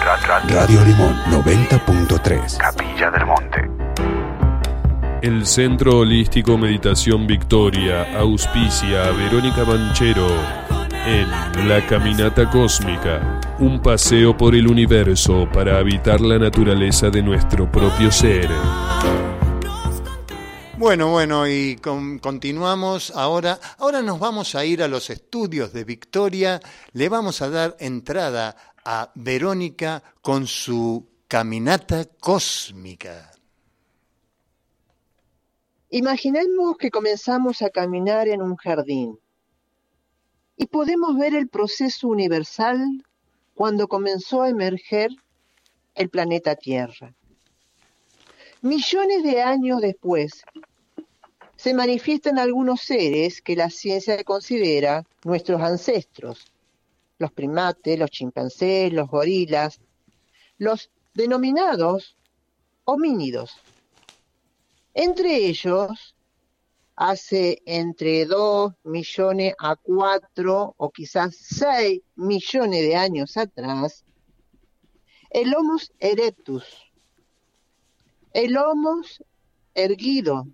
Radio Limón 90.3. Capilla del Monte. El Centro Holístico Meditación Victoria auspicia a Verónica Manchero en La Caminata Cósmica, un paseo por el universo para habitar la naturaleza de nuestro propio ser. Bueno, bueno, y continuamos ahora. Ahora nos vamos a ir a los estudios de Victoria. Le vamos a dar entrada a Verónica con su caminata cósmica. Imaginemos que comenzamos a caminar en un jardín y podemos ver el proceso universal cuando comenzó a emerger el planeta Tierra. Millones de años después, se manifiestan algunos seres que la ciencia considera nuestros ancestros, los primates, los chimpancés, los gorilas, los denominados homínidos. Entre ellos, hace entre 2 millones a 4 o quizás 6 millones de años atrás, el Homo erectus, el Homo erguido,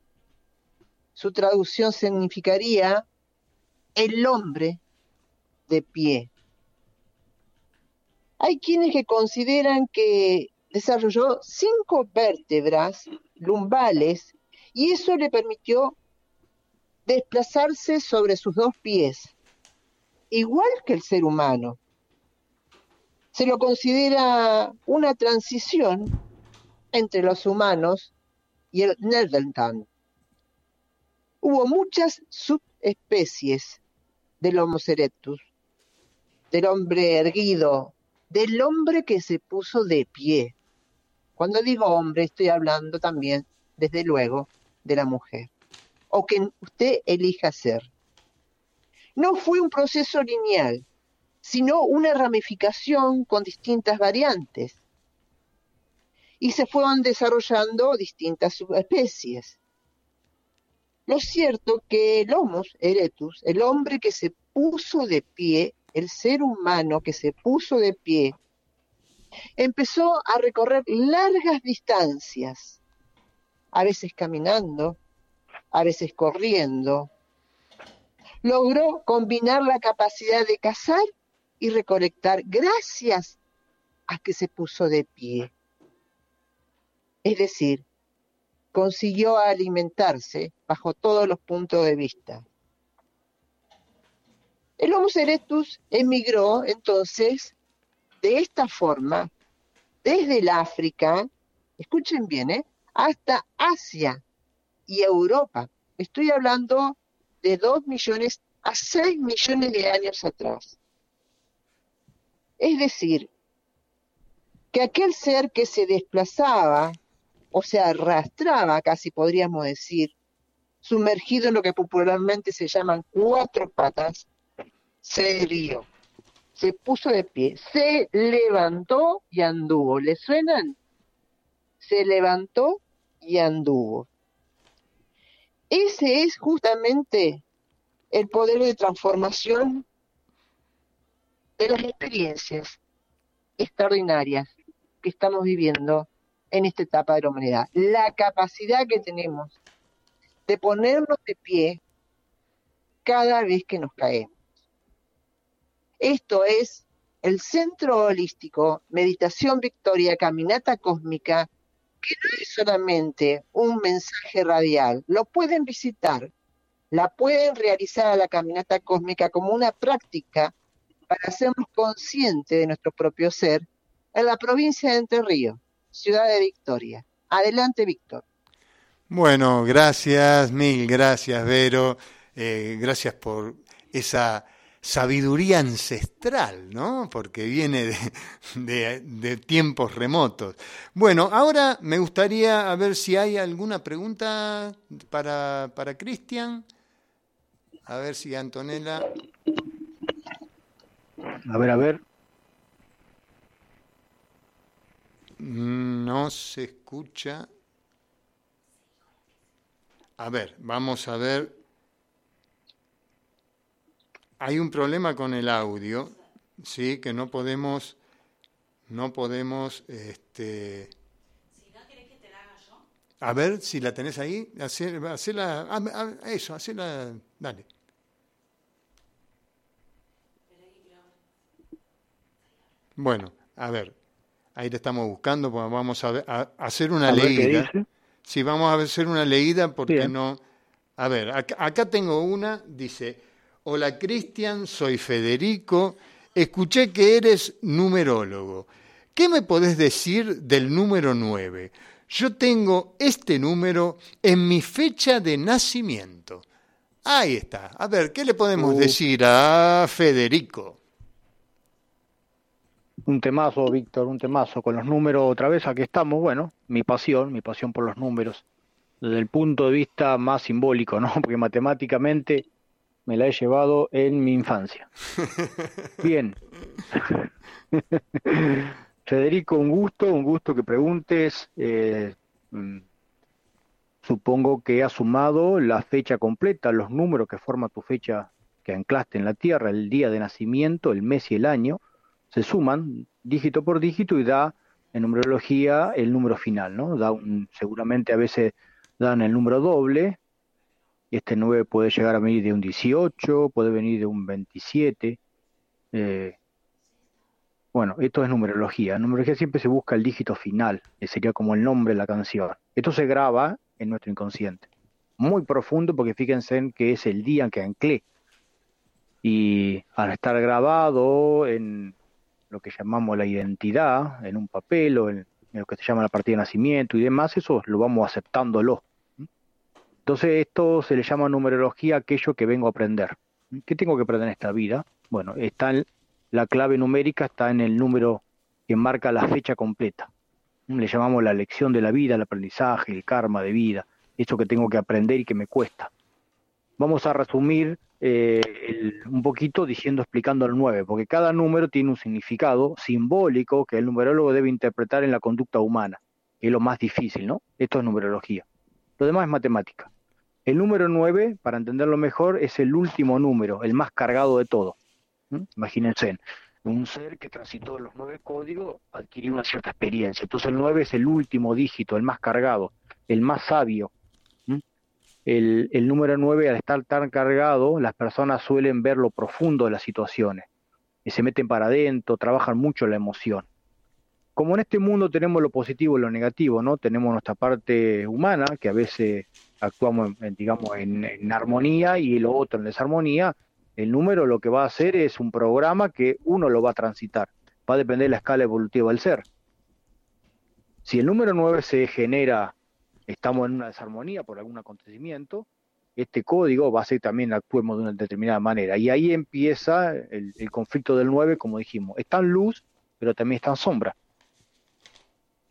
su traducción significaría el hombre de pie. Hay quienes que consideran que desarrolló cinco vértebras lumbales y eso le permitió desplazarse sobre sus dos pies, igual que el ser humano. Se lo considera una transición entre los humanos y el Neandertal. Hubo muchas subespecies del Homo erectus, del hombre erguido, del hombre que se puso de pie. Cuando digo hombre, estoy hablando también, desde luego, de la mujer, o que usted elija ser. No fue un proceso lineal, sino una ramificación con distintas variantes. Y se fueron desarrollando distintas subespecies. Lo cierto que el Homo erectus, el hombre que se puso de pie, el ser humano que se puso de pie, empezó a recorrer largas distancias, a veces caminando, a veces corriendo. Logró combinar la capacidad de cazar y recolectar gracias a que se puso de pie. Es decir, consiguió alimentarse bajo todos los puntos de vista. El Homo erectus emigró entonces de esta forma desde el África, escuchen bien, ¿eh? hasta Asia y Europa. Estoy hablando de 2 millones a 6 millones de años atrás. Es decir, que aquel ser que se desplazaba o se arrastraba, casi podríamos decir, sumergido en lo que popularmente se llaman cuatro patas, se dio, se puso de pie, se levantó y anduvo. ¿Le suenan? Se levantó y anduvo. Ese es justamente el poder de transformación de las experiencias extraordinarias que estamos viviendo en esta etapa de la humanidad. La capacidad que tenemos de ponernos de pie cada vez que nos caemos. Esto es el Centro Holístico Meditación Victoria Caminata Cósmica, que no es solamente un mensaje radial, lo pueden visitar, la pueden realizar a la Caminata Cósmica como una práctica para hacernos conscientes de nuestro propio ser en la provincia de Entre Ríos, ciudad de Victoria. Adelante, Víctor. Bueno, gracias, mil gracias, Vero. Eh, gracias por esa sabiduría ancestral, ¿no? Porque viene de, tiempos remotos. Bueno, ahora me gustaría a ver si hay alguna pregunta para, para Cristian. A ver si Antonella. A ver, a ver. No se escucha. A ver, vamos a ver hay un problema con el audio, ¿sí? que no podemos no podemos, este... A ver si la tenés ahí, hacela, ah, ah, eso, hacela, dale. Bueno, a ver, ahí le estamos buscando, pues vamos a, hacer una leída. Sí, vamos a hacer una leída porque no... A ver, acá, tengo una, dice, hola Cristian, soy Federico, escuché que eres numerólogo. ¿Qué me podés decir del número 9? Yo tengo este número en mi fecha de nacimiento. Ahí está. A ver, ¿qué le podemos decir a Federico? Un temazo, Víctor, un temazo. Con los números otra vez, aquí estamos. Bueno, mi pasión, mi pasión por los números. Desde el punto de vista más simbólico, ¿no? Porque matemáticamente me la he llevado en mi infancia. Bien. Federico, un gusto, un gusto que preguntes. Eh, mm, supongo que has sumado la fecha completa, los números que forma tu fecha que anclaste en la Tierra, el día de nacimiento, el mes y el año se suman dígito por dígito y da en numerología el número final, ¿no? Da seguramente a veces dan el número doble, y este 9 puede llegar a venir de un 18, puede venir de un 27. Eh, bueno, esto es numerología. En numerología siempre se busca el dígito final, que sería como el nombre de la canción. Esto se graba en nuestro inconsciente. Muy profundo porque fíjense en que es el día en que anclé. Y al estar grabado en, lo que llamamos la identidad en un papel o en, lo que se llama la partida de nacimiento y demás, eso lo vamos aceptándolo. Entonces esto se le llama numerología aquello que vengo a aprender. ¿Qué tengo que aprender en esta vida? Bueno, está en, la clave numérica está en el número que marca la fecha completa. Le llamamos la lección de la vida, el aprendizaje, el karma de vida, eso que tengo que aprender y que me cuesta. Vamos a resumir eh, un poquito diciendo, explicando el 9, porque cada número tiene un significado simbólico que el numerólogo debe interpretar en la conducta humana, es lo más difícil, ¿no? Esto es numerología. Lo demás es matemática. El número 9, para entenderlo mejor, es el último número, el más cargado de todo. Imagínense, un ser que transitó los nueve códigos adquirió una cierta experiencia. Entonces el 9 es el último dígito, el más cargado, el más sabio, el, número 9, al estar tan cargado, las personas suelen ver lo profundo de las situaciones, y se meten para adentro, trabajan mucho la emoción. Como en este mundo tenemos lo positivo y lo negativo, ¿no? Tenemos nuestra parte humana, que a veces actuamos, en, digamos, en, armonía y lo otro en desarmonía, el número lo que va a hacer es un programa que uno lo va a transitar. Va a depender de la escala evolutiva del ser. Si el número 9 se genera estamos en una desarmonía por algún acontecimiento, este código va a ser también actuemos de una determinada manera. Y ahí empieza el, conflicto del 9, como dijimos. Está en luz, pero también está en sombra.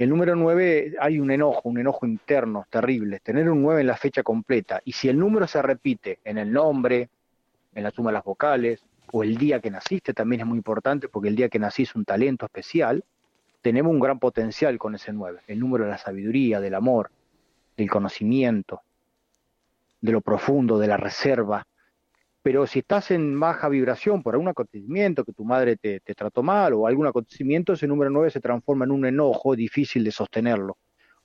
El número 9 hay un enojo, un enojo interno terrible. Tener un 9 en la fecha completa. Y si el número se repite en el nombre, en la suma de las vocales, o el día que naciste, también es muy importante porque el día que nací es un talento especial, tenemos un gran potencial con ese 9. El número de la sabiduría, del amor, del conocimiento, de lo profundo, de la reserva. Pero si estás en baja vibración por algún acontecimiento, que tu madre te, trató mal o algún acontecimiento, ese número 9 se transforma en un enojo difícil de sostenerlo.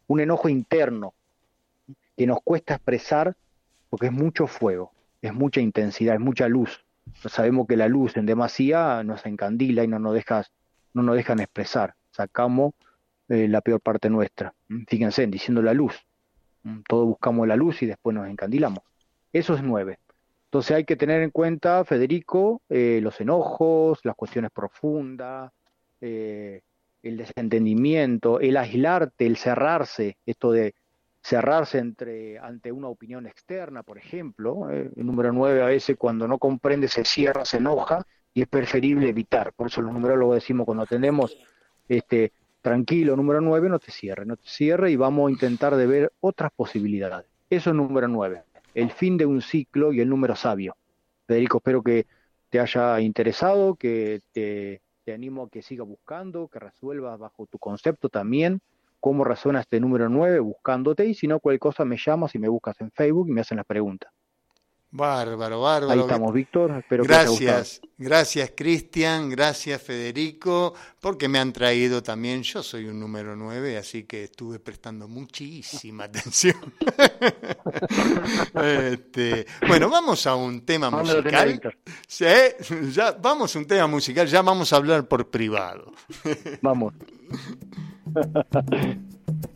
Un enojo interno que nos cuesta expresar porque es mucho fuego, es mucha intensidad, es mucha luz. sabemos que la luz en demasía nos encandila y no nos, dejas, no nos dejan expresar. Sacamos eh, la peor parte nuestra. Fíjense, diciendo la luz. Todos buscamos la luz y después nos encandilamos. Eso es nueve. Entonces hay que tener en cuenta, Federico, eh, los enojos, las cuestiones profundas, eh, el desentendimiento, el aislarte, el cerrarse, esto de cerrarse entre, ante una opinión externa, por ejemplo. Eh, el número nueve a veces cuando no comprende se cierra, se enoja y es preferible evitar. Por eso los numerólogos decimos cuando tenemos este, tranquilo, número 9, no te cierre, no te cierre y vamos a intentar de ver otras posibilidades. Eso es número 9, el fin de un ciclo y el número sabio. Federico, espero que te haya interesado, que te, animo a que sigas buscando, que resuelvas bajo tu concepto también cómo resuena este número 9 buscándote y si no cualquier cosa me llamas y me buscas en Facebook y me hacen las preguntas. Bárbaro, bárbaro. Ahí estamos, Víctor. Espero gracias, gracias, Cristian. Gracias, Federico, porque me han traído también. Yo soy un número 9, así que estuve prestando muchísima atención. este, bueno, vamos a un tema musical. Sí, ya, vamos a un tema musical, ya vamos a hablar por privado. vamos.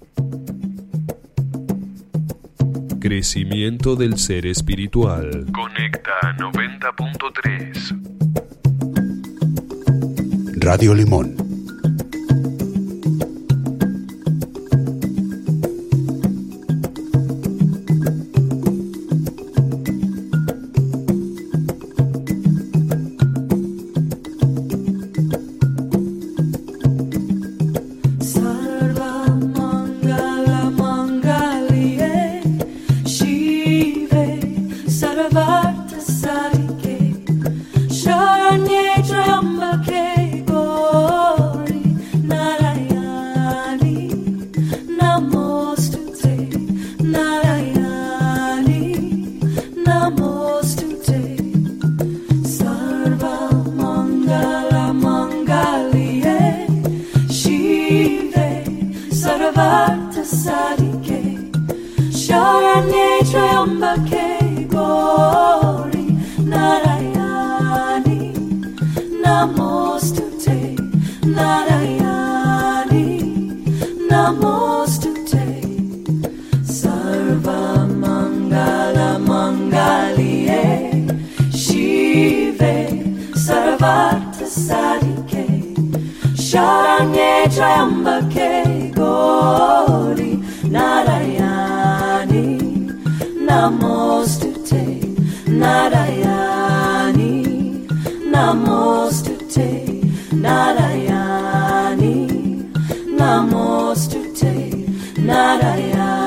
Crecimiento del ser espiritual. Conecta 90.3. Radio Limón Narayani, Namostute, Narayani.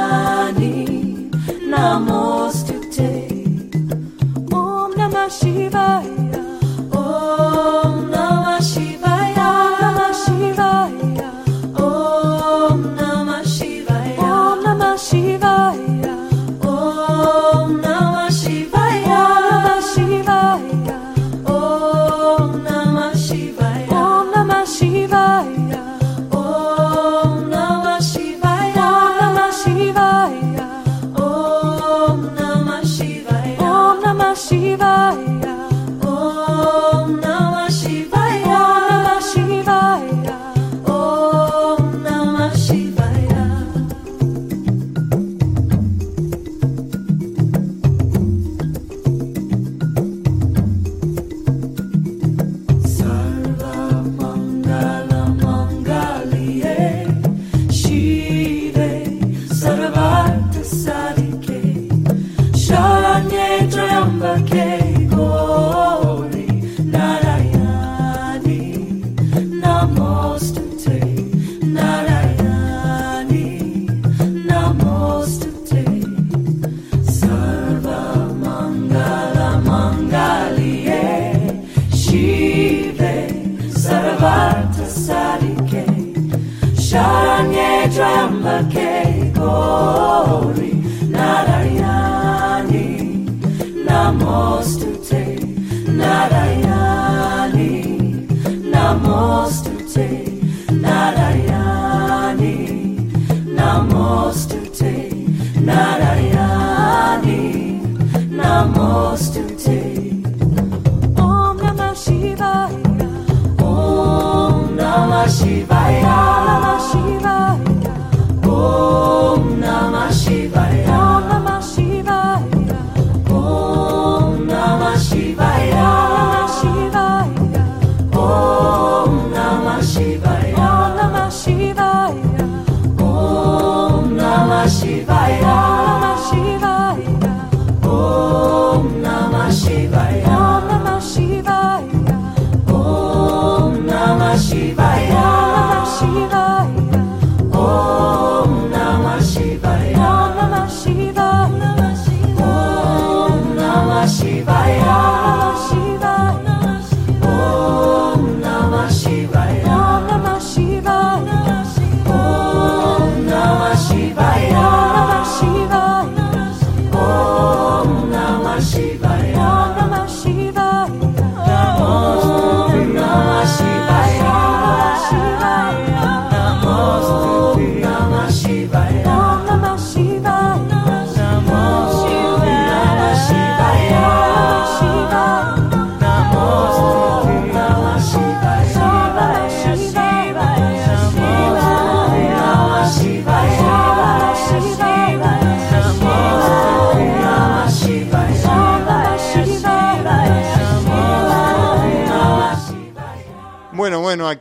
Shiva.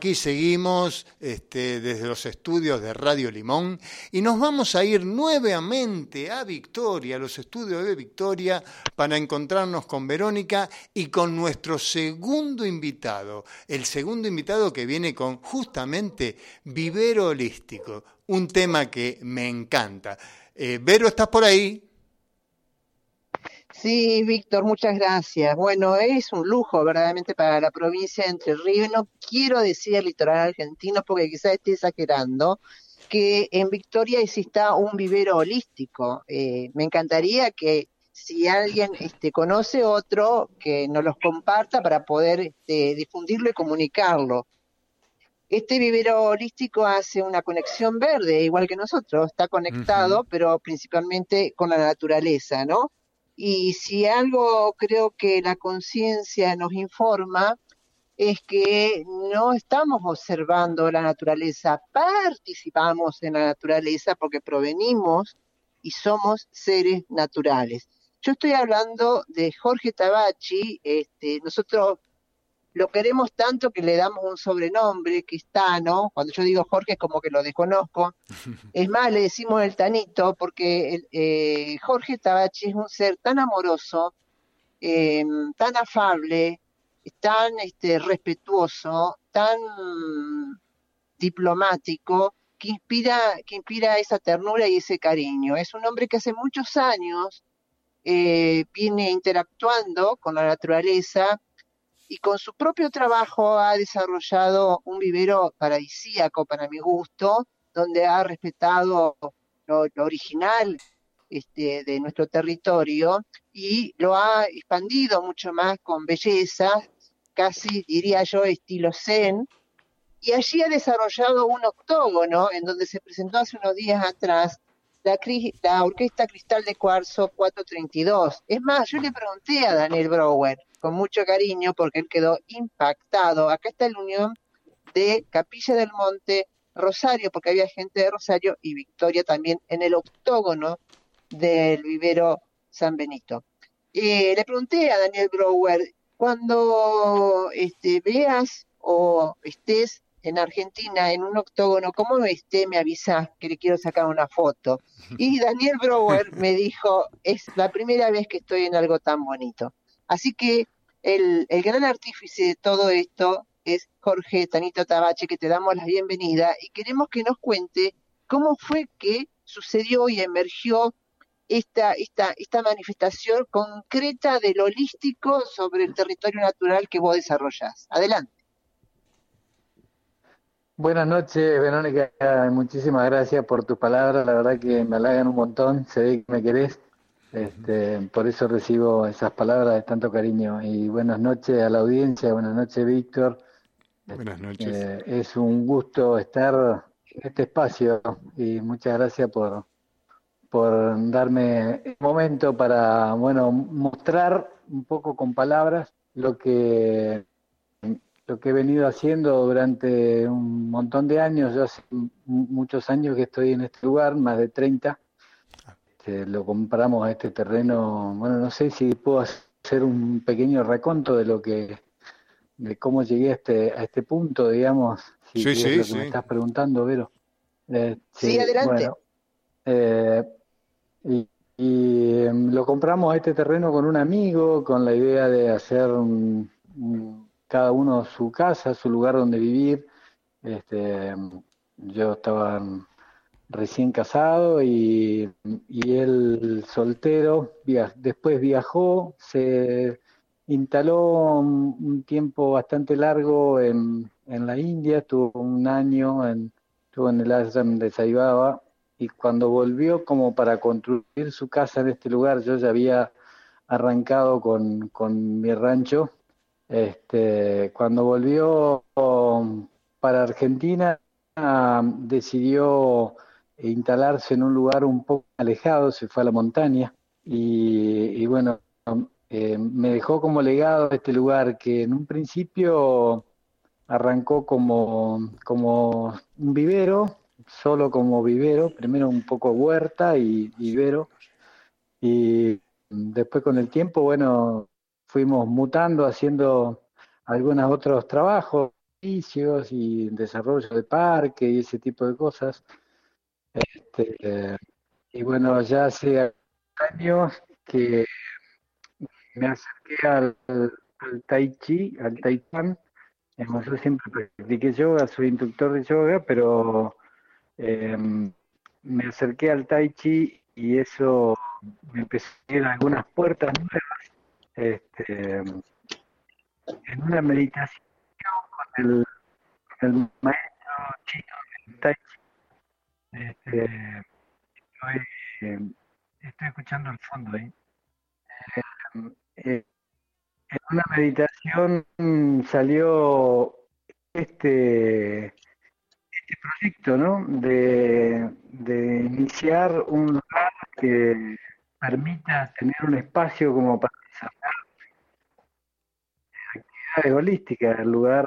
Aquí seguimos este, desde los estudios de Radio Limón y nos vamos a ir nuevamente a Victoria, a los estudios de Victoria, para encontrarnos con Verónica y con nuestro segundo invitado, el segundo invitado que viene con justamente vivero holístico, un tema que me encanta. Eh, Vero, ¿estás por ahí? Sí, Víctor, muchas gracias. Bueno, es un lujo verdaderamente para la provincia de Entre Ríos. No quiero decir el litoral argentino porque quizás esté exagerando, que en Victoria exista un vivero holístico. Eh, me encantaría que si alguien este, conoce otro, que nos los comparta para poder este, difundirlo y comunicarlo. Este vivero holístico hace una conexión verde, igual que nosotros, está conectado, pero principalmente con la naturaleza, ¿no? Y si algo creo que la conciencia nos informa es que no estamos observando la naturaleza, participamos en la naturaleza porque provenimos y somos seres naturales. Yo estoy hablando de Jorge Tabachi, este, nosotros lo queremos tanto que le damos un sobrenombre que es Tano. Cuando yo digo Jorge es como que lo desconozco. Es más, le decimos el Tanito porque eh, Jorge Tabachi es un ser tan amoroso, em, tan afable, tan este, respetuoso, tan diplomático, que inspira, que inspira esa ternura y ese cariño. Es un hombre que hace muchos años eh, viene interactuando con la naturaleza, y con su propio trabajo ha desarrollado un vivero paradisíaco para mi gusto, donde ha respetado lo, original este, de nuestro territorio y lo ha expandido mucho más con belleza, casi diría yo estilo zen, y allí ha desarrollado un octógono en donde se presentó hace unos días atrás la, Orquesta Cristal de Cuarzo 432. Es más, yo le pregunté a Daniel Brower, con mucho cariño porque él quedó impactado. Acá está la unión de Capilla del Monte, Rosario, porque había gente de Rosario y Victoria también en el octógono del vivero San Benito. Eh, le pregunté a Daniel Brower, cuando este, veas o estés en Argentina en un octógono, ¿cómo esté? Me avisas que le quiero sacar una foto. Y Daniel Brower me dijo, es la primera vez que estoy en algo tan bonito. Así que el, gran artífice de todo esto es Jorge Tanito Tabache, que te damos la bienvenida y queremos que nos cuente cómo fue que sucedió y emergió esta, esta, esta manifestación concreta del holístico sobre el territorio natural que vos desarrollás. Adelante. Buenas noches, Verónica. Muchísimas gracias por tus palabras. La verdad que me halagan un montón. Se ve que me querés. Este, por eso recibo esas palabras de tanto cariño. Y buenas noches a la audiencia, buenas noches Víctor. Buenas noches. Eh, es un gusto estar en este espacio y muchas gracias por, por darme el momento para bueno mostrar un poco con palabras lo que lo que he venido haciendo durante un montón de años, yo hace muchos años que estoy en este lugar, más de 30, este, lo compramos a este terreno, bueno, no sé si puedo hacer un pequeño reconto de lo que, de cómo llegué a este, a este punto, digamos, si sí, sí, lo que me estás preguntando, Vero. Eh, sí, adelante. Eh, y, em, lo compramos a este terreno con un amigo, con la idea de hacer cada uno su casa, su lugar donde vivir. Este, yo estaba recién casado y, él soltero, después viajó, se instaló un, tiempo bastante largo en, en, la India, estuvo un año, en, estuvo en el ashram de Saibaba y cuando volvió como para construir su casa en este lugar, yo ya había arrancado con, con mi rancho, este, cuando volvió para Argentina decidió e instalarse en un lugar un poco alejado, se fue a la montaña y, bueno, eh, me dejó como legado este lugar que en un principio arrancó como, como un vivero, solo como vivero, primero un poco huerta y vivero, y después con el tiempo, bueno, fuimos mutando, haciendo algunos otros trabajos, servicios y desarrollo de parque y ese tipo de cosas. Este, y bueno, ya hace años que me acerqué al, Tai Chi, al Tai Chan. Yo siempre practiqué yoga, soy instructor de yoga, pero eh, me acerqué al Tai Chi y eso me empezó a algunas puertas nuevas. Este, en una meditación con el, el maestro chino del Tai. Este, estoy, estoy, escuchando al fondo ahí. Eh, eh, en una meditación salió este, este proyecto, ¿no? De, de iniciar un lugar que permita tener un espacio como para desarrollar actividades holísticas, el lugar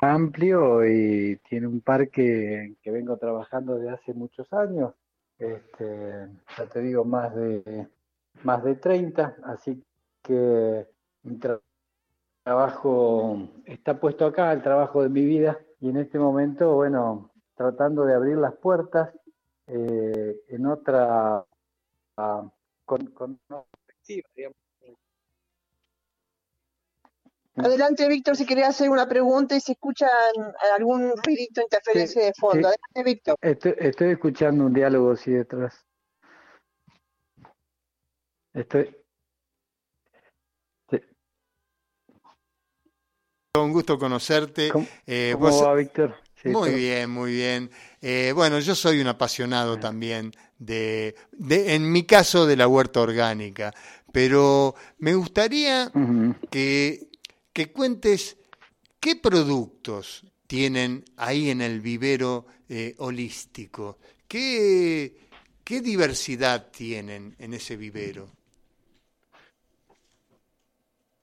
amplio y tiene un parque que vengo trabajando desde hace muchos años, este, ya te digo, más de, más de 30, así que mi trabajo está puesto acá, el trabajo de mi vida, y en este momento, bueno, tratando de abrir las puertas eh, en otra, con, con una perspectiva, digamos, Adelante, Víctor, si quería hacer una pregunta y si escuchan algún ruidito, interferencia de fondo. Adelante, Víctor. Estoy, estoy, escuchando un diálogo así detrás. Estoy. Sí. Un gusto conocerte. ¿Cómo, eh, ¿cómo vos... va, Víctor? Sí, muy bien, muy bien. Eh, bueno, yo soy un apasionado sí. también de, de, en mi caso, de la huerta orgánica, pero me gustaría uh -huh. que que cuentes qué productos tienen ahí en el vivero eh, holístico, ¿Qué, qué diversidad tienen en ese vivero.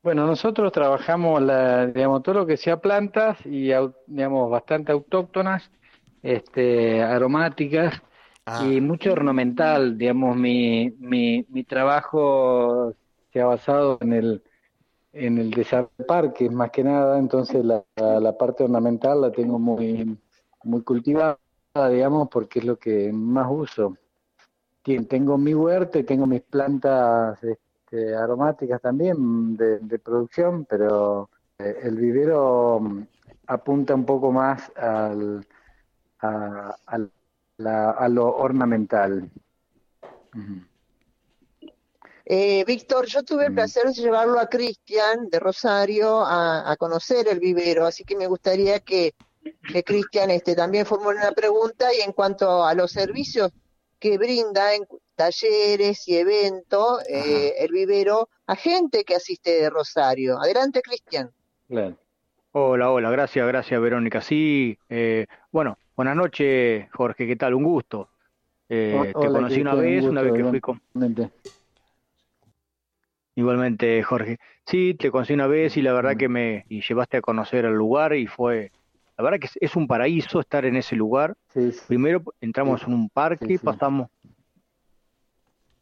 Bueno, nosotros trabajamos la, digamos, todo lo que sea plantas y digamos bastante autóctonas, este, aromáticas ah. y mucho ornamental. Digamos, mi, mi, mi trabajo se ha basado en el en el desarrollo parques más que nada, entonces la, parte ornamental la tengo muy, muy cultivada, digamos, porque es lo que más uso. Tengo mi huerta y tengo mis plantas este, aromáticas también de, de, producción, pero eh, el vivero mm, apunta un poco más al, a, a, la, a lo ornamental. Uh. Eh, Víctor, yo tuve el Mm. placer de llevarlo a Cristian de Rosario a, a, conocer el vivero, así que me gustaría que, que Cristian este, también formule una pregunta y en cuanto a los servicios que brinda en talleres y eventos eh, el vivero a gente que asiste de Rosario. Adelante, Cristian. Claro. Hola, hola, gracias, gracias Verónica. Sí, eh, bueno, buenas noches Jorge, ¿qué tal? Un gusto. Eh, Hola, te conocí una vez, una vez que fui con... Igualmente, Jorge. Sí, te conocí una vez y la verdad que me y llevaste a conocer el lugar y fue, la verdad que es, es un paraíso estar en ese lugar. Sí, sí. Primero entramos sí. en un parque, pasamos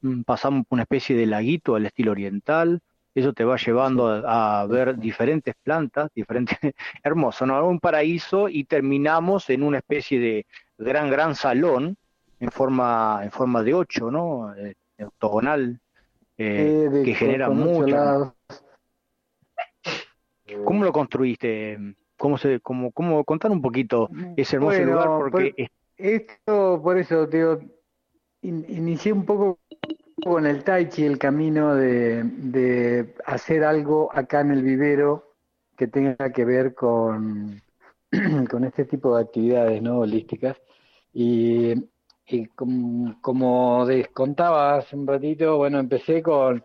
mm, pasamos una especie de laguito al estilo oriental, eso te va llevando a, a ver diferentes plantas, diferentes, hermoso, ¿no? Un paraíso y terminamos en una especie de gran, gran salón en forma, en forma de ocho, ¿no? Eh, octogonal, eh, de, que genera mucho. ¿Cómo lo construiste? ¿Cómo se, cómo, cómo contar un poquito ese hermoso bueno, lugar? Porque por, esto, por eso, digo, in, inicié un poco con el Tai Chi el camino de, de, hacer algo acá en el vivero que tenga que ver con, con este tipo de actividades no holísticas. Y y como, como contaba hace un ratito, bueno, empecé con,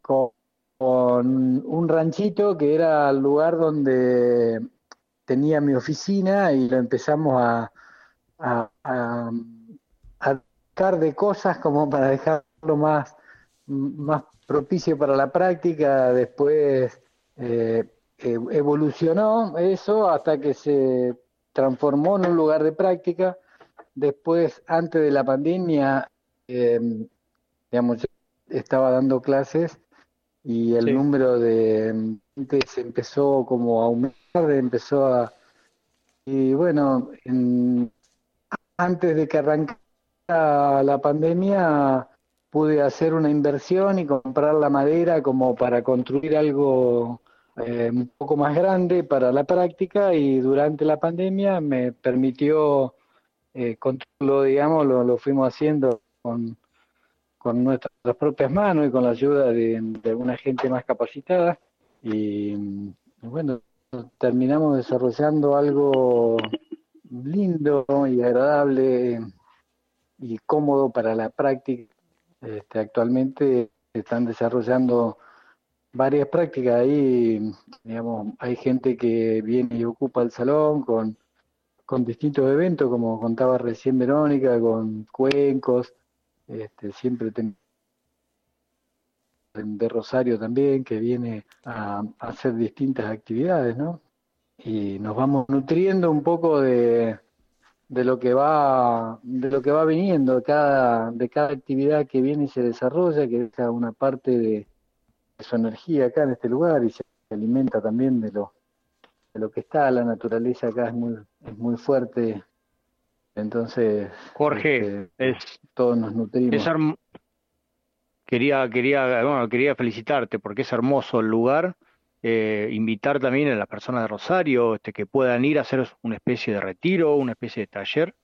con, un ranchito que era el lugar donde tenía mi oficina y lo empezamos a, a, a, a de cosas como para dejarlo más, más propicio para la práctica. Después eh, evolucionó eso hasta que se transformó en un lugar de práctica Después, antes de la pandemia, eh, digamos, estaba dando clases y el sí. número de, se empezó como a aumentar, empezó a... Y bueno, antes de que arrancara la pandemia pude hacer una inversión y comprar la madera como para construir algo eh, un poco más grande para la práctica y durante la pandemia me permitió eh, construirlo, digamos, lo, lo fuimos haciendo con, con nuestras propias manos y con la ayuda de, de alguna gente más capacitada. Y bueno, terminamos desarrollando algo lindo y agradable y cómodo para la práctica. Este, actualmente están desarrollando varias prácticas ahí, digamos, hay gente que viene y ocupa el salón con, con distintos eventos, como contaba recién Verónica, con cuencos, este, siempre de Rosario también, que viene a, hacer distintas actividades, ¿no? Y nos vamos nutriendo un poco de, de lo que va de lo que va viniendo cada de cada actividad que viene y se desarrolla que deja una parte de, su energía acá en este lugar y se alimenta también de lo lo que está la naturaleza acá es muy es muy fuerte. Entonces Jorge este, es todos nos nutrimos. quería quería bueno quería felicitarte porque es hermoso el lugar eh, invitar también a las personas de Rosario este, que puedan ir a hacer una especie de retiro, una especie de taller,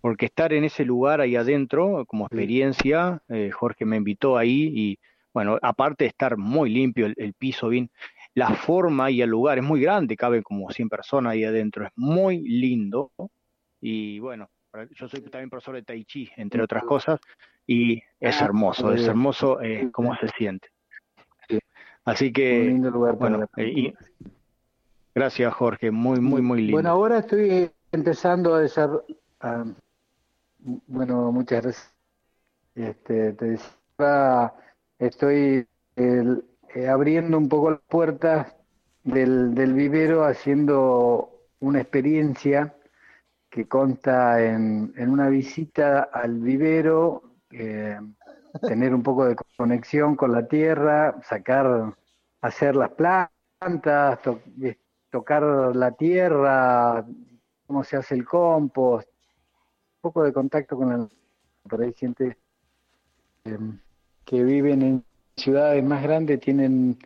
porque estar en ese lugar ahí adentro como experiencia, eh, Jorge me invitó ahí y bueno, aparte de estar muy limpio el, piso, bien, la forma y el lugar es muy grande, caben como 100 personas ahí adentro, es muy lindo y bueno, yo soy también profesor de Tai Chi, entre otras cosas, y es ah, hermoso, es hermoso eh, cómo se siente. Así que, bueno, eh, gracias Jorge, muy, muy, muy lindo. Bueno, ahora estoy empezando a desarrollar, bueno, muchas gracias. Este, te decía, estoy eh, abriendo un poco las puertas del, del vivero, haciendo una experiencia que consta en, en una visita al vivero, eh, tener un poco de conexión con la tierra, sacar, hacer las plantas, tocar la tierra, cómo se hace el compost, un poco de contacto con el... Por ahí gente em, que viven en ciudades más grandes tienen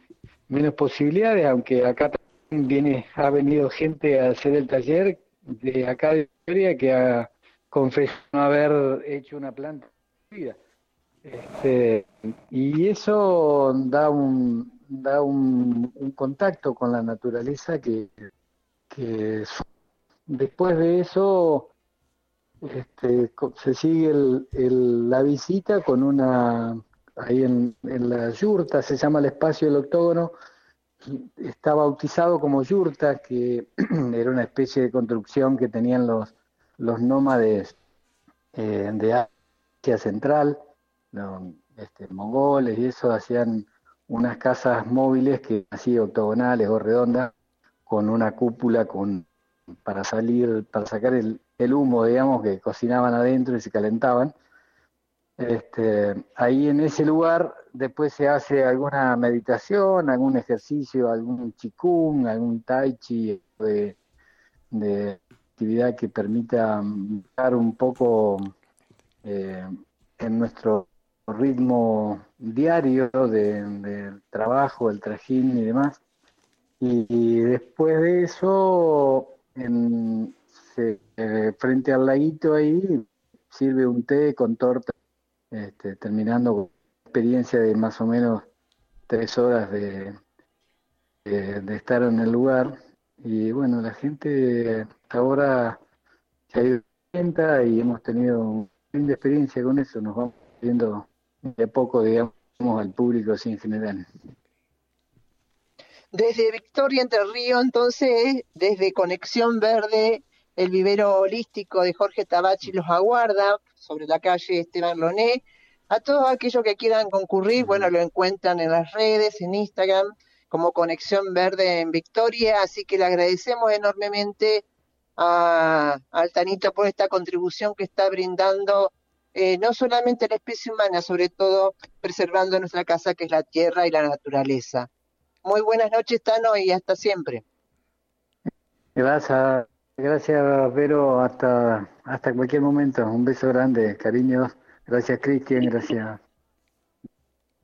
menos posibilidades, aunque acá también viene, ha venido gente a hacer el taller de acá de Victoria que ha confesado haber hecho una planta. Este, y eso da un, da un, contacto con la naturaleza que, después de eso este, se sigue el, la visita con una, ahí en, la yurta, se llama el espacio del octógono, está bautizado como yurta, que era una especie de construcción que tenían los, los nómades eh, de Asia Central, este, mongoles y eso hacían unas casas móviles que así octogonales o redondas con una cúpula con para salir para sacar el, humo digamos que cocinaban adentro y se calentaban este, ahí en ese lugar después se hace alguna meditación algún ejercicio algún chikung algún tai chi de, actividad que permita dar un poco eh, en nuestro ritmo diario de, trabajo, el trajín y demás. Y, después de eso, en, eh, frente al laguito ahí, sirve un té con torta, este, terminando con experiencia de más o menos tres horas de, de, estar en el lugar. Y bueno, la gente hasta ahora se ha ido cuenta y hemos tenido una linda experiencia con eso. Nos vamos viendo de poco, digamos, al público así en general. Desde Victoria Entre Ríos, entonces, desde Conexión Verde, el vivero holístico de Jorge Tabachi los aguarda sobre la calle Esteban Loné. A todos aquellos que quieran concurrir, bueno, lo encuentran en las redes, en Instagram, como Conexión Verde en Victoria. Así que le agradecemos enormemente a Altanito por esta contribución que está brindando eh, no solamente la especie humana, sobre todo preservando nuestra casa, que es la tierra y la naturaleza. Muy buenas noches, Tano, y hasta siempre. Gracias, gracias, Vero. Hasta, hasta cualquier momento. Un beso grande, cariños. Gracias, Cristian. Gracias.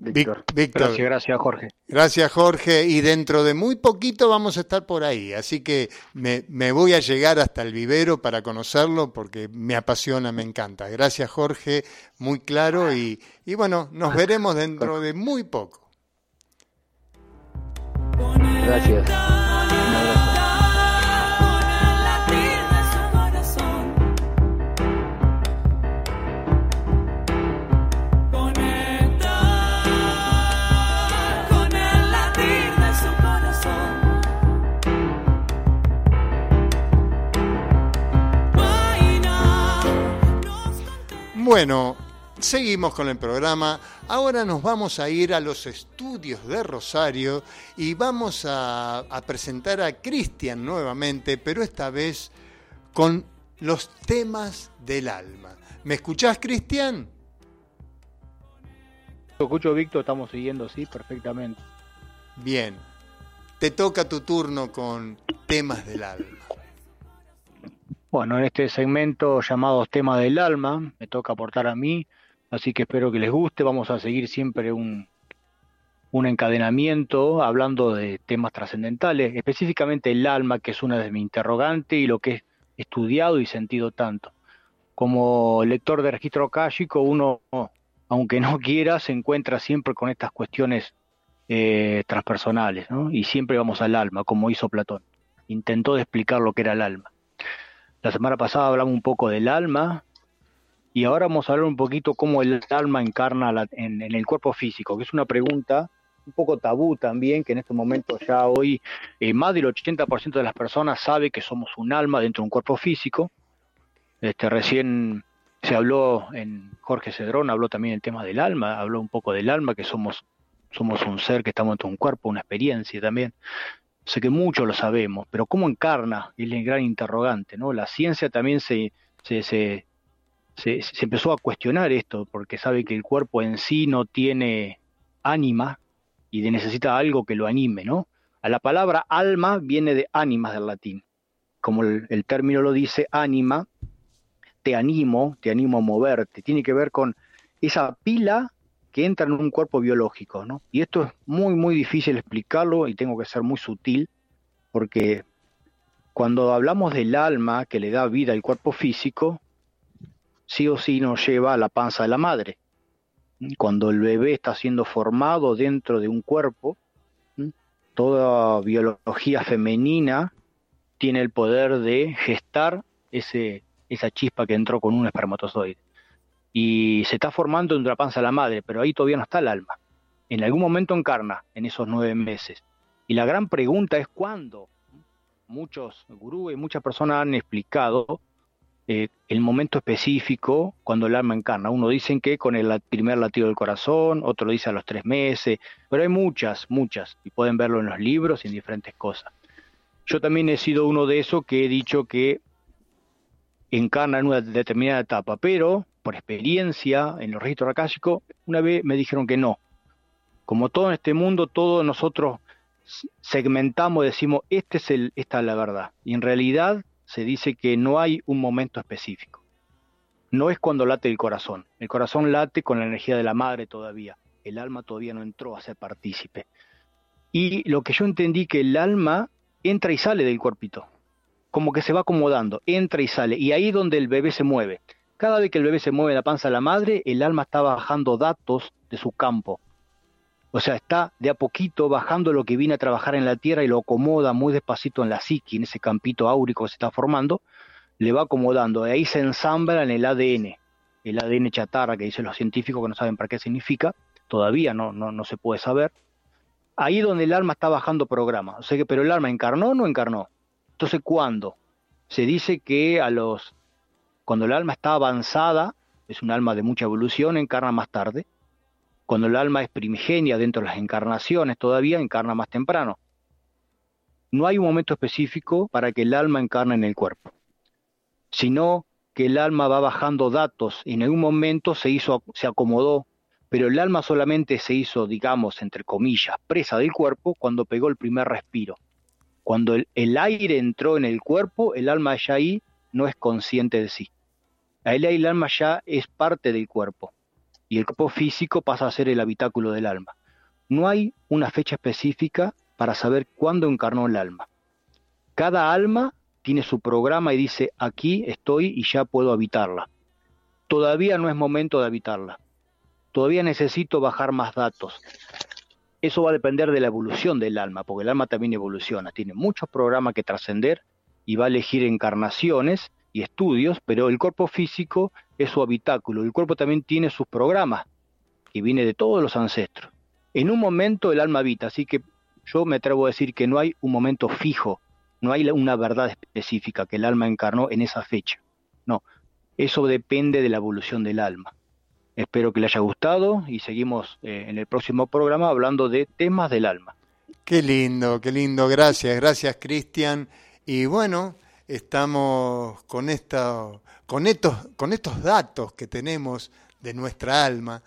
Víctor. Gracias, gracias, Jorge. Gracias, Jorge. Y dentro de muy poquito vamos a estar por ahí. Así que me, me, voy a llegar hasta el vivero para conocerlo porque me apasiona, me encanta. Gracias, Jorge. Muy claro. Y, y bueno, nos veremos dentro de muy poco. Gracias. Bueno, seguimos con el programa. Ahora nos vamos a ir a los estudios de Rosario y vamos a, a presentar a Cristian nuevamente, pero esta vez con los temas del alma. ¿Me escuchás, Cristian? Lo escucho, Víctor, estamos siguiendo, sí, perfectamente. Bien, te toca tu turno con temas del alma. Bueno, en este segmento llamado Temas del Alma, me toca aportar a mí, así que espero que les guste. Vamos a seguir siempre un, un encadenamiento hablando de temas trascendentales, específicamente el alma, que es una de mis interrogantes y lo que he estudiado y sentido tanto. Como lector de registro akáshico, uno, aunque no quiera, se encuentra siempre con estas cuestiones eh, transpersonales, ¿no? Y siempre vamos al alma, como hizo Platón. Intentó explicar lo que era el alma. La semana pasada hablamos un poco del alma y ahora vamos a hablar un poquito cómo el alma encarna la, en, en, el cuerpo físico, que es una pregunta un poco tabú también, que en estos momentos ya hoy eh, más del 80% de las personas sabe que somos un alma dentro de un cuerpo físico. Este, recién se habló en Jorge Cedrón, habló también el tema del alma, habló un poco del alma, que somos, somos un ser que estamos dentro de un cuerpo, una experiencia también. Sé que muchos lo sabemos, pero ¿cómo encarna? Es el gran interrogante, ¿no? La ciencia también se, se, se, se, empezó a cuestionar esto, porque sabe que el cuerpo en sí no tiene ánima y necesita algo que lo anime, ¿no? A la palabra alma viene de ánimas del latín. Como el, el término lo dice, ánima, te animo, te animo a moverte, tiene que ver con esa pila que entra en un cuerpo biológico, ¿no? Y esto es muy, muy difícil explicarlo y tengo que ser muy sutil, porque cuando hablamos del alma que le da vida al cuerpo físico, sí o sí nos lleva a la panza de la madre. Cuando el bebé está siendo formado dentro de un cuerpo, toda biología femenina tiene el poder de gestar ese, esa chispa que entró con un espermatozoide y se está formando en la panza de la madre, pero ahí todavía no está el alma. En algún momento encarna, en esos nueve meses. Y la gran pregunta es cuándo. Muchos gurús y muchas personas han explicado eh, el momento específico cuando el alma encarna. Uno dicen que con el primer latido del corazón, otro dice a los tres meses, pero hay muchas, muchas, y pueden verlo en los libros y en diferentes cosas. Yo también he sido uno de esos que he dicho que encarna en una determinada etapa, pero por experiencia en los registros akáshicos, una vez me dijeron que no. Como todo en este mundo, todos nosotros segmentamos, decimos, este es esta es la verdad. Y en realidad se dice que no hay un momento específico. No es cuando late el corazón. El corazón late con la energía de la madre todavía. El alma todavía no entró a ser partícipe. Y lo que yo entendí que el alma entra y sale del cuerpito. Como que se va acomodando, entra y sale. Y ahí es donde el bebé se mueve. Cada vez que el bebé se mueve la panza de la madre, el alma está bajando datos de su campo. O sea, está de a poquito bajando lo que viene a trabajar en la tierra y lo acomoda muy despacito en la psique, en ese campito áurico que se está formando, le va acomodando. De ahí se ensambla en el ADN, el ADN chatarra que dicen los científicos que no saben para qué significa, todavía no, no, no se puede saber. Ahí donde el alma está bajando programa. O sea que, pero el alma encarnó o no encarnó. Entonces, ¿cuándo? Se dice que a los cuando el alma está avanzada, es un alma de mucha evolución, encarna más tarde. Cuando el alma es primigenia dentro de las encarnaciones, todavía encarna más temprano. No hay un momento específico para que el alma encarne en el cuerpo, sino que el alma va bajando datos y en algún momento se hizo, se acomodó pero el alma solamente se hizo, digamos, entre comillas, presa del cuerpo cuando pegó el primer respiro. Cuando el, aire entró en el cuerpo, el alma ya no es consciente de sí. Ahí el alma ya es parte del cuerpo y el cuerpo físico pasa a ser el habitáculo del alma. No hay una fecha específica para saber cuándo encarnó el alma. Cada alma tiene su programa y dice, aquí estoy y ya puedo habitarla. Todavía no es momento de habitarla. Todavía necesito bajar más datos. Eso va a depender de la evolución del alma, porque el alma también evoluciona. Tiene muchos programas que trascender y va a elegir encarnaciones estudios, pero el cuerpo físico es su habitáculo. El cuerpo también tiene sus programas, que viene de todos los ancestros. En un momento el alma habita, así que yo me atrevo a decir que no hay un momento fijo, no hay una verdad específica que el alma encarnó en esa fecha. No, eso depende de la evolución del alma. Espero que le haya gustado y seguimos eh, en el próximo programa hablando de temas del alma. Qué lindo, qué lindo. Gracias, gracias Cristian. Y bueno, estamos con, esta, con, estos, con estos datos que tenemos de nuestra alma.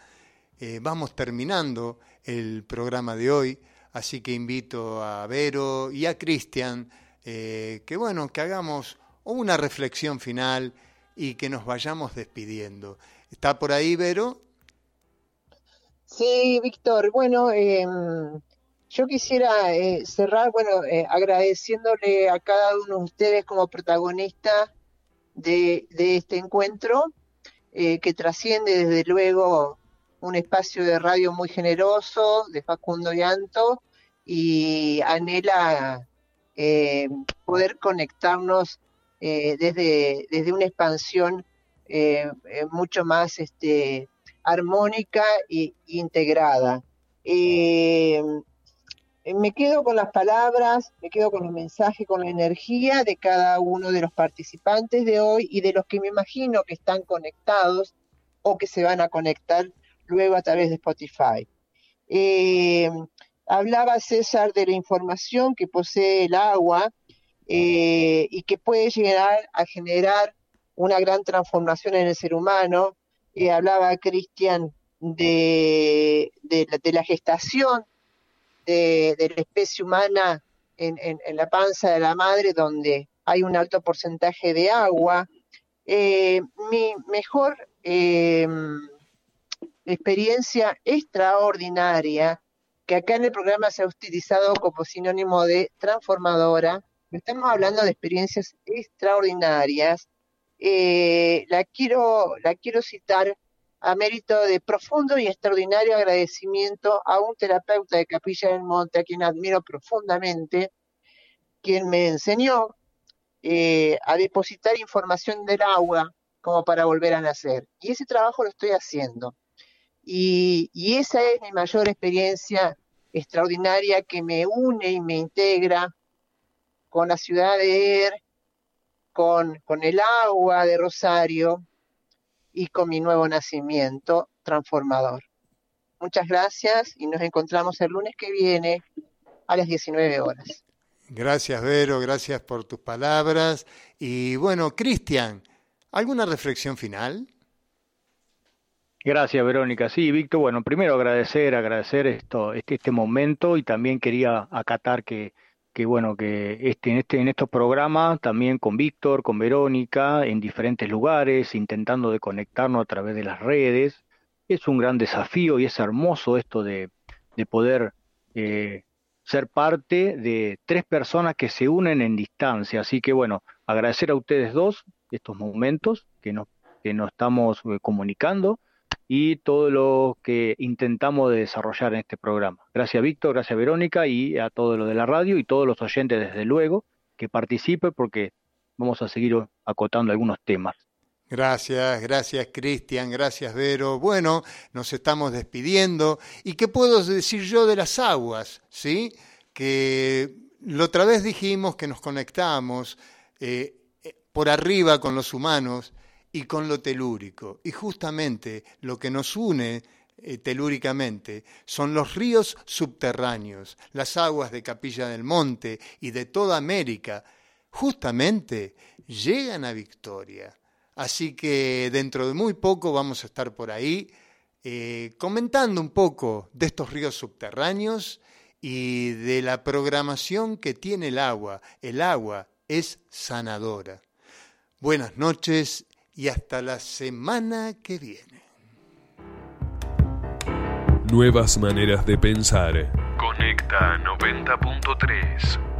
Eh, vamos terminando el programa de hoy, así que invito a Vero y a Cristian eh, que bueno, que hagamos una reflexión final y que nos vayamos despidiendo. ¿Está por ahí, Vero? Sí, Víctor. Bueno, em, yo quisiera eh, cerrar, bueno, eh, agradeciéndole a cada uno de ustedes como protagonista de, este encuentro, que trasciende desde luego un espacio de radio muy generoso de Facundo Llanto y anhela eh, poder conectarnos eh, desde, desde una expansión eh, mucho más este, armónica e integrada. Me quedo con las palabras, me quedo con los mensajes, con la energía de cada uno de los participantes de hoy y de los que me imagino que están conectados o que se van a conectar luego a través de Spotify. Hablaba César de la información que posee el agua eh, y que puede llegar a generar una gran transformación en el ser humano. Eh, hablaba Cristian de, la gestación de, la especie humana en, la panza de la madre, donde hay un alto porcentaje de agua. Eh, mi mejor experiencia extraordinaria que acá en el programa se ha utilizado como sinónimo de transformadora. Estamos hablando de experiencias extraordinarias. Eh, la, quiero, la quiero citar a mérito de profundo y extraordinario agradecimiento a un terapeuta de Capilla del Monte, a quien admiro profundamente, quien me enseñó eh, a depositar información del agua como para volver a nacer. Y ese trabajo lo estoy haciendo. Y, y, esa es mi mayor experiencia extraordinaria que me une y me integra con la ciudad de Er, con, con el agua de Rosario y con mi nuevo nacimiento transformador. Muchas gracias y nos encontramos el lunes que viene a las 19 horas. Gracias, Vero, gracias por tus palabras. Y bueno, Cristian, ¿alguna reflexión final? Gracias, Verónica. Sí, Víctor, bueno, primero agradecer, agradecer esto, este, este momento y también quería acatar que, que bueno, que este, en, este, en estos programas, también con Víctor, con Verónica, en diferentes lugares, intentando de conectarnos a través de las redes, es un gran desafío y es hermoso esto de, de poder eh, ser parte de tres personas que se unen en distancia. Así que bueno, agradecer a ustedes dos estos momentos que nos, que nos estamos eh, comunicando y todo lo que intentamos desarrollar en este programa. Gracias Víctor, gracias Verónica y a todo lo de la radio y todos los oyentes desde luego que participen porque vamos a seguir acotando algunos temas. Gracias, gracias Cristian, gracias Vero. Bueno, nos estamos despidiendo. ¿Y qué puedo decir yo de las aguas? ¿Sí? Que la otra vez dijimos que nos conectamos eh, eh, por arriba con los humanos y con lo telúrico. Y justamente lo que nos une eh, telúricamente son los ríos subterráneos, las aguas de Capilla del Monte y de toda América, justamente llegan a Victoria. Así que dentro de muy poco vamos a estar por ahí eh, comentando un poco de estos ríos subterráneos y de la programación que tiene el agua. El agua es sanadora. Buenas noches y hasta la semana que viene. Nuevas maneras de pensar. Conecta 90.3.